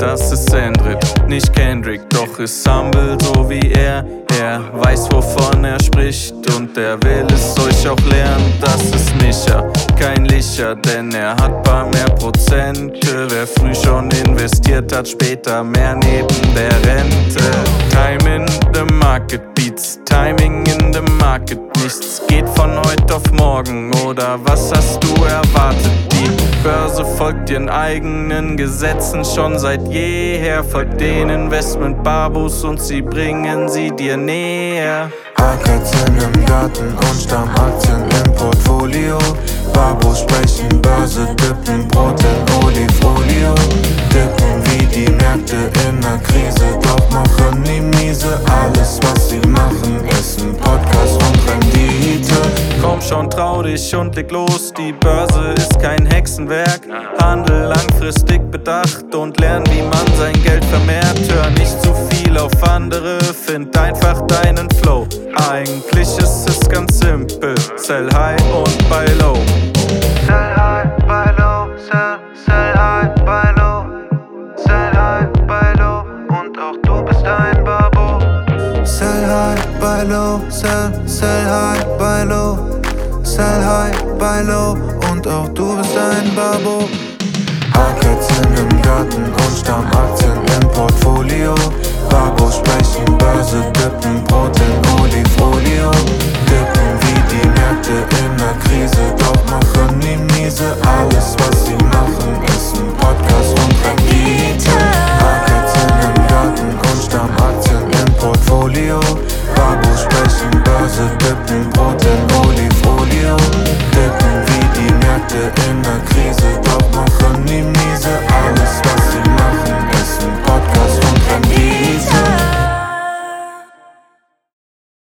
das ist Sandrit, nicht Kendrick, doch ist humble so wie er. Er weiß, wovon er spricht und er will es euch auch lernen. Das ist Micha, kein Licher, denn er hat paar mehr Prozente. Wer früh schon investiert hat, später mehr neben der Rente. Time in the market beats, timing the market. Nichts geht von heute auf morgen, oder was hast du erwartet? Die Börse folgt ihren eigenen Gesetzen schon seit jeher. Folgt den Investment-Babus und sie bringen sie dir näher. Aktien im Garten und Stammaktien im Portfolio. Babus sprechen Börse, dippen Brot in Olifolio. Dippen wie die Märkte in ner Krise, doch machen die miese. Schon, trau dich und leg los. Die Börse ist kein Hexenwerk. Handel langfristig bedacht und lern, wie man sein Geld vermehrt. Hör nicht zu viel auf andere, find einfach deinen Flow. Eigentlich ist es ganz simpel: Sell high und buy low. Sell high, buy low, sell, sell high, buy low. Sell high, buy low und auch du bist ein Babo. Sell high, buy low, sell, sell high, buy low sell High, buy Low und auch du bist ein Babo. Hackatzen im Garten und Stammaktien im Portfolio. Babo sprechen, Börse dippen, Brot in Olifolio. Dippen wie die Märkte in der Krise, doch machen die miese alles, was